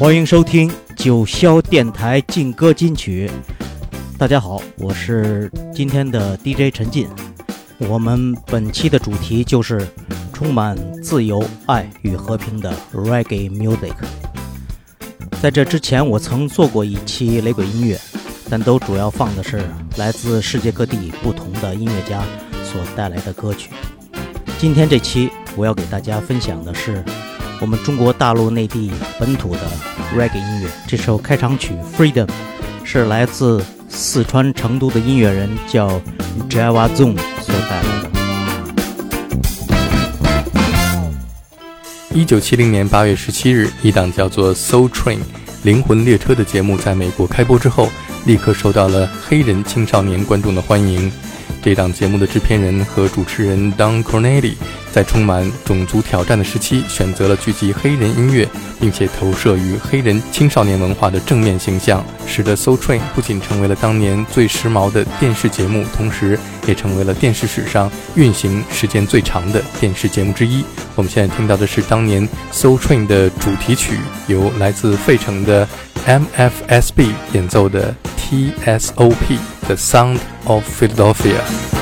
欢迎收听九霄电台劲歌金曲。大家好，我是今天的 DJ 陈进。我们本期的主题就是充满自由、爱与和平的 Reggae Music。在这之前，我曾做过一期雷鬼音乐，但都主要放的是来自世界各地不同的音乐家所带来的歌曲。今天这期我要给大家分享的是我们中国大陆内地本土的 Reggae 音乐。这首开场曲《Freedom》是来自四川成都的音乐人叫 Java Zone 所带来的。一九七零年八月十七日，一档叫做《Soul Train》灵魂列车的节目在美国开播之后，立刻受到了黑人青少年观众的欢迎。这档节目的制片人和主持人 Don Corneli 在充满种族挑战的时期，选择了聚集黑人音乐，并且投射于黑人青少年文化的正面形象，使得《Soul Train》不仅成为了当年最时髦的电视节目，同时也成为了电视史上运行时间最长的电视节目之一。我们现在听到的是当年《Soul Train》的主题曲，由来自费城的 MFSB 演奏的 TSOP。The Sound of Philadelphia。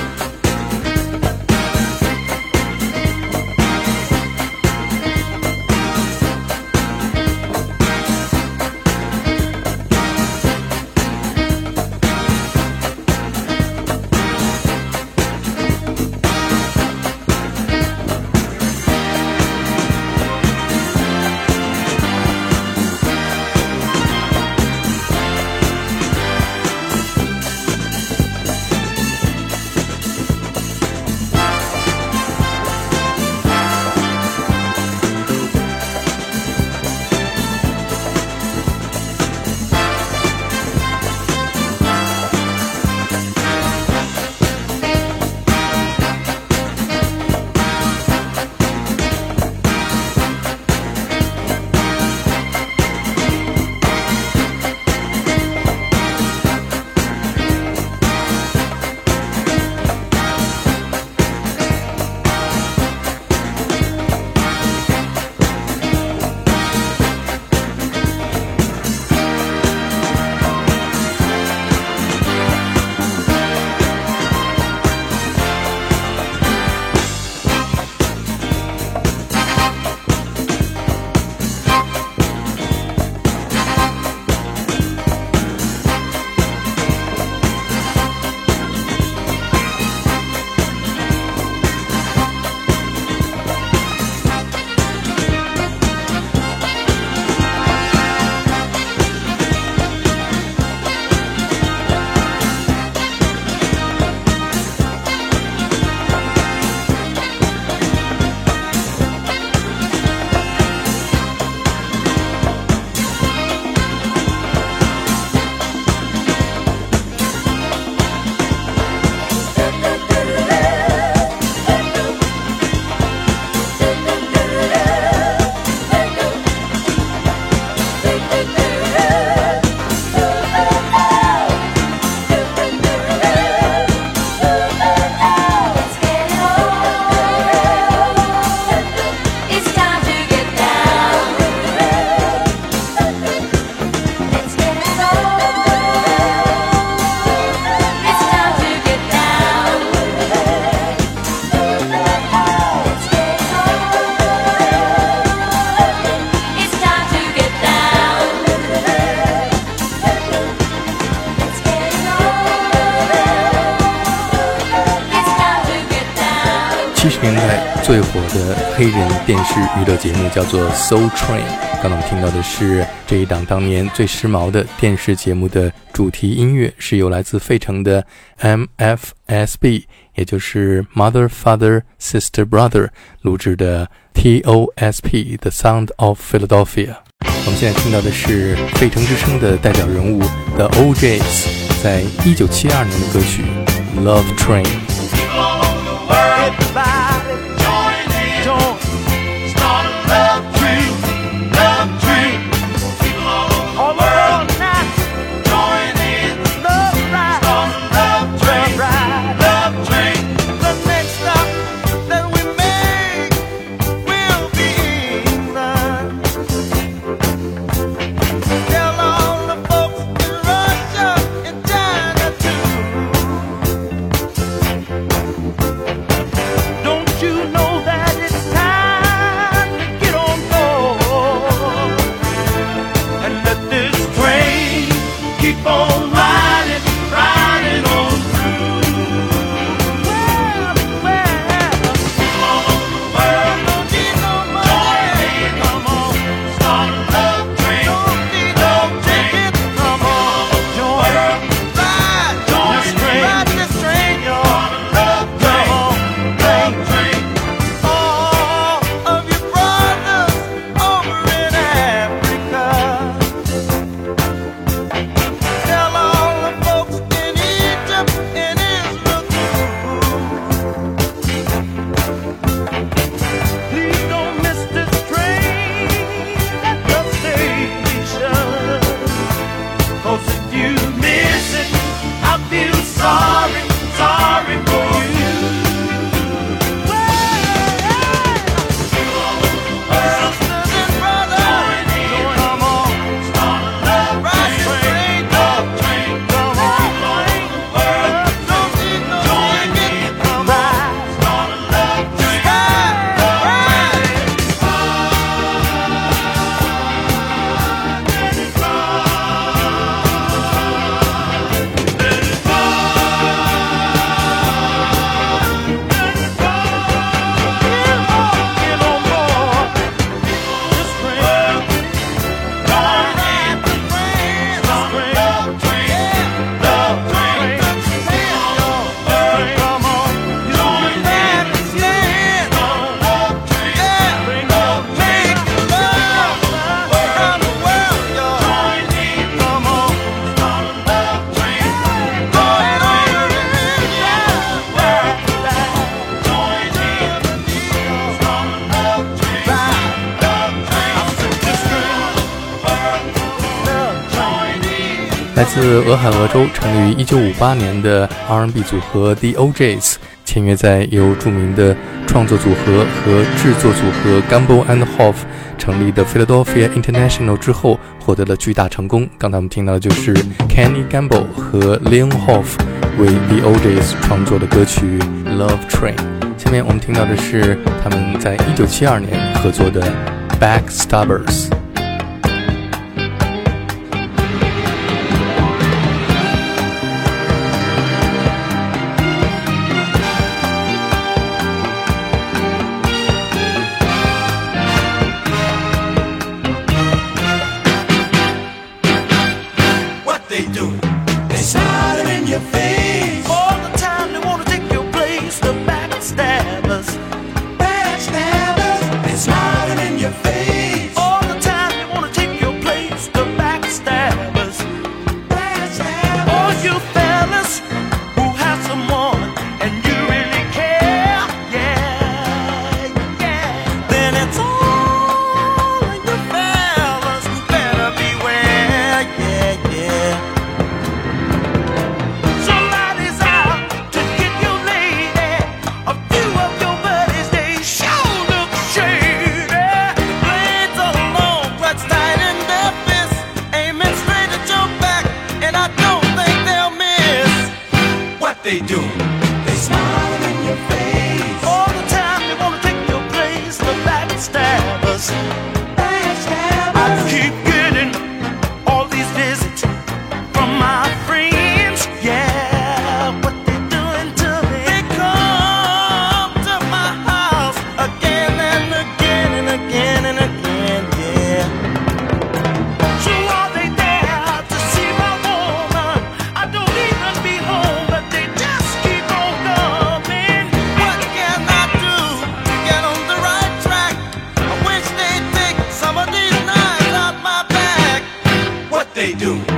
黑人电视娱乐节目叫做《Soul Train》。刚刚我们听到的是这一档当年最时髦的电视节目的主题音乐，是由来自费城的 MFSB，也就是 Mother Father Sister Brother 录制的 TOSP The Sound of Philadelphia。我们现在听到的是费城之声的代表人物 The O'Jays 在一九七二年的歌曲《Love Train》。亥俄州，成立于1958年的 R&B 组合 The OJAS 签约在由著名的创作组合和制作组合 Gamble and Hoff 成立的 Philadelphia International 之后，获得了巨大成功。刚才我们听到的就是 Kenny Gamble 和 Leon Hoff 为 The OJAS 创作的歌曲 Love Train。下面我们听到的是他们在1972年合作的 Backstabbers。刚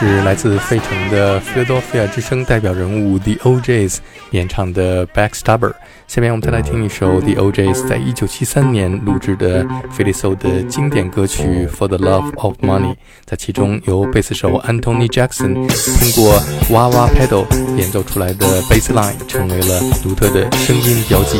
是来自费城的 Philadelphia 之声代表人物 The O'Jays 演唱的 Backstabber。下面我们再来听一首 The O'Jays 在一九七三年录制的 Philly Soul 的经典歌曲 For the Love of Money。在其中，由贝斯手 Anthony Jackson 通过哇哇 pedal 演奏出来的 bass line 成为了独特的声音标记。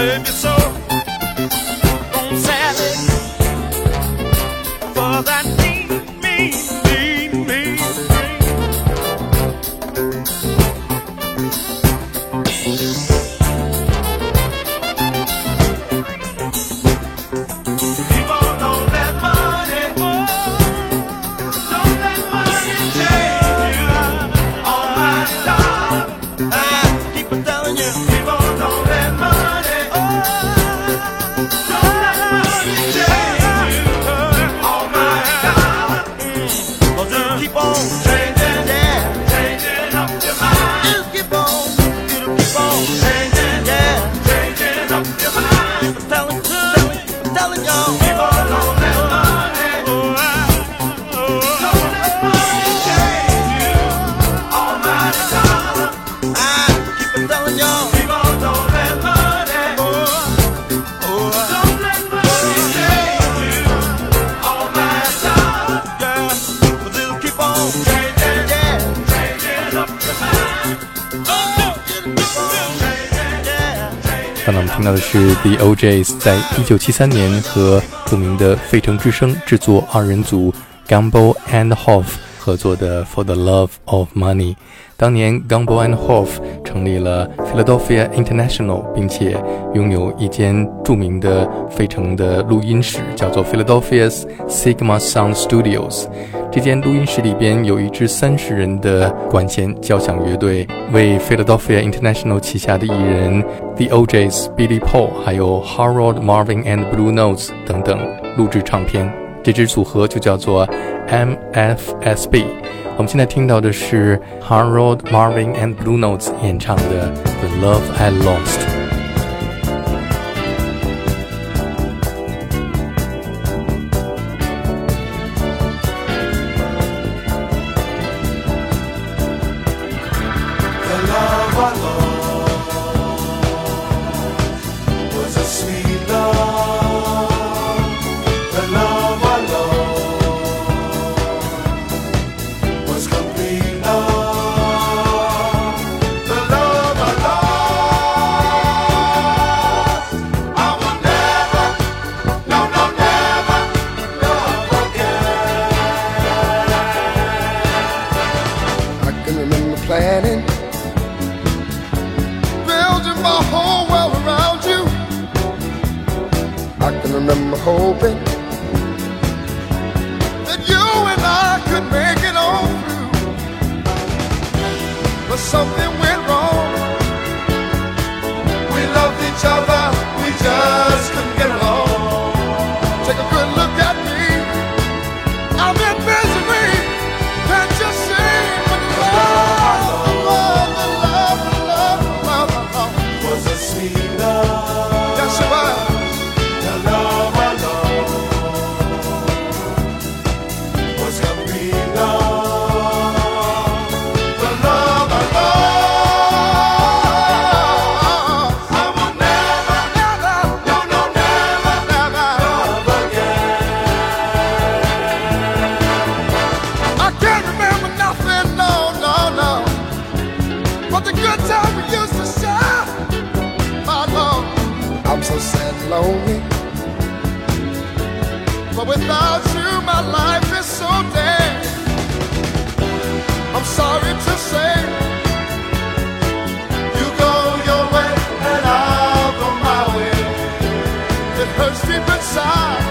baby, so 听到的是 The OJ's 在一九七三年和著名的费城之声制作二人组 Gamble and Hoff 合作的《For the Love of Money》。当年 Gumbo and Hoff 成立了 Philadelphia International，并且拥有一间著名的费城的录音室，叫做 Philadelphia's Sigma Sound Studios。这间录音室里边有一支三十人的管弦交响乐队，为 Philadelphia International 旗下的艺人 The OJ's、Billy Paul，还有 Harold Marvin and Blue Notes 等等录制唱片。这支组合就叫做 MFSB。我们现在听到的是 Harold Marvin and Blue Notes 演唱的《The Love I Lost》。Something went wrong. We loved each other, we just and lonely. But without you, my life is so dead. I'm sorry to say, You go your way and I'll go my way. it hurts deep inside.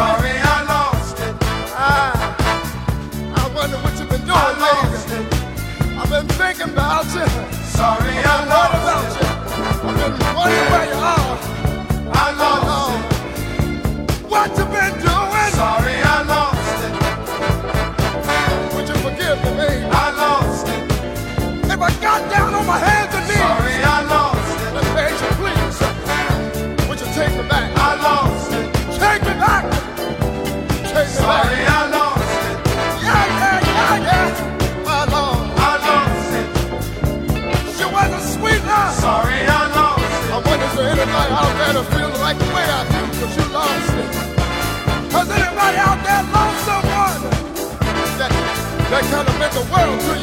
Sorry, I lost it. I, I wonder what you've been I lost it. I've been thinking about you. Sorry, I I've been about lost you. it. I've been wondering where you are. I lost it. What you been doing? Sorry, I lost it. Would you forgive me? I lost it. If I got down Has anybody out there lost someone that, that kind of meant the world to you?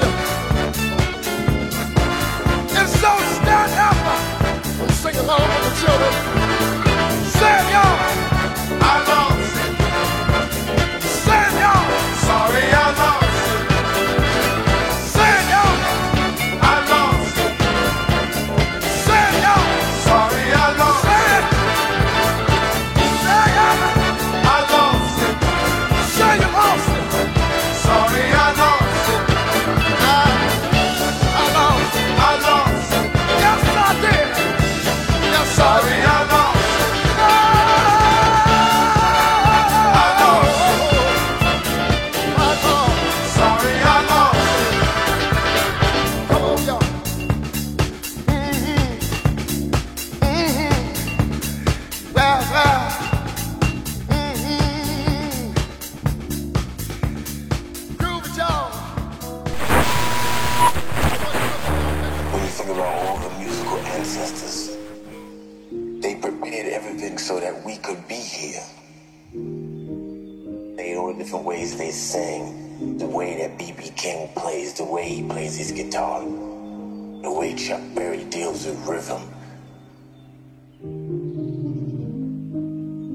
King plays, the way he plays his guitar, the way Chuck Berry deals with rhythm.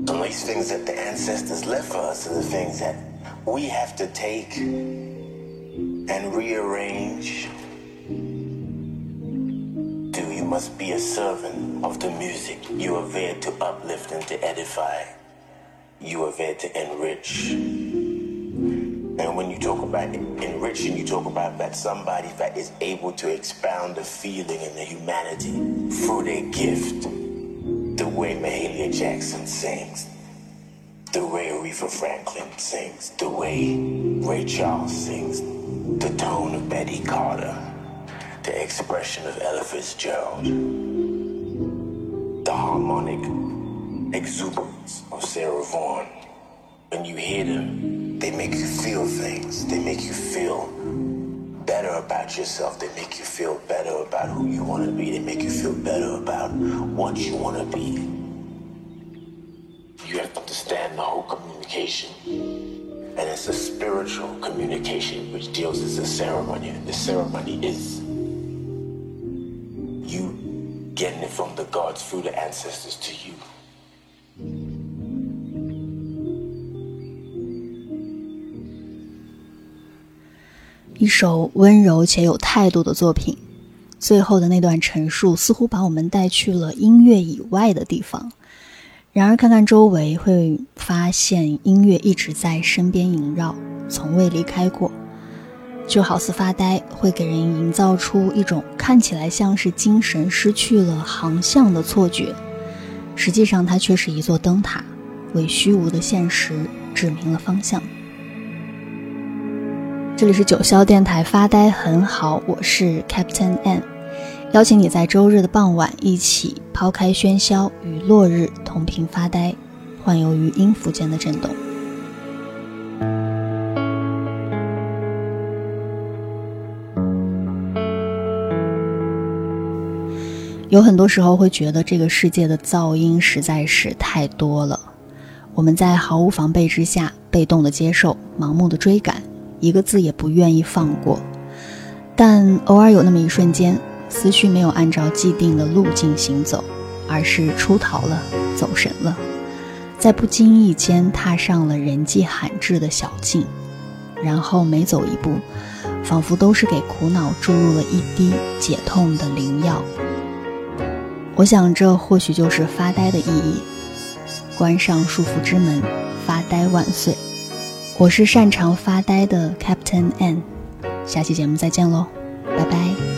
Some of these things that the ancestors left for us are the things that we have to take and rearrange do. You must be a servant of the music. You are there to uplift and to edify. You are there to enrich. And when you talk about enriching, you talk about that somebody that is able to expound the feeling and the humanity through their gift. The way Mahalia Jackson sings, the way Aretha Franklin sings, the way Ray Charles sings, the tone of Betty Carter. The expression of Ella Fitzgerald, the harmonic exuberance of Sarah Vaughan. When you hear them, they make you feel things. They make you feel better about yourself. They make you feel better about who you want to be. They make you feel better about what you want to be. You have to understand the whole communication. And it's a spiritual communication which deals as a ceremony. And the ceremony is you getting it from the gods through the ancestors to you. 一首温柔且有态度的作品，最后的那段陈述似乎把我们带去了音乐以外的地方。然而，看看周围，会发现音乐一直在身边萦绕，从未离开过。就好似发呆，会给人营造出一种看起来像是精神失去了航向的错觉，实际上它却是一座灯塔，为虚无的现实指明了方向。这里是九霄电台，发呆很好，我是 Captain N，邀请你在周日的傍晚一起抛开喧嚣，与落日同频发呆，幻游于音符间的震动。有很多时候会觉得这个世界的噪音实在是太多了，我们在毫无防备之下，被动的接受，盲目的追赶，一个字也不愿意放过。但偶尔有那么一瞬间，思绪没有按照既定的路径行走，而是出逃了，走神了，在不经意间踏上了人迹罕至的小径，然后每走一步，仿佛都是给苦恼注入了一滴解痛的灵药。我想，这或许就是发呆的意义。关上束缚之门，发呆万岁。我是擅长发呆的 Captain N，下期节目再见喽，拜拜。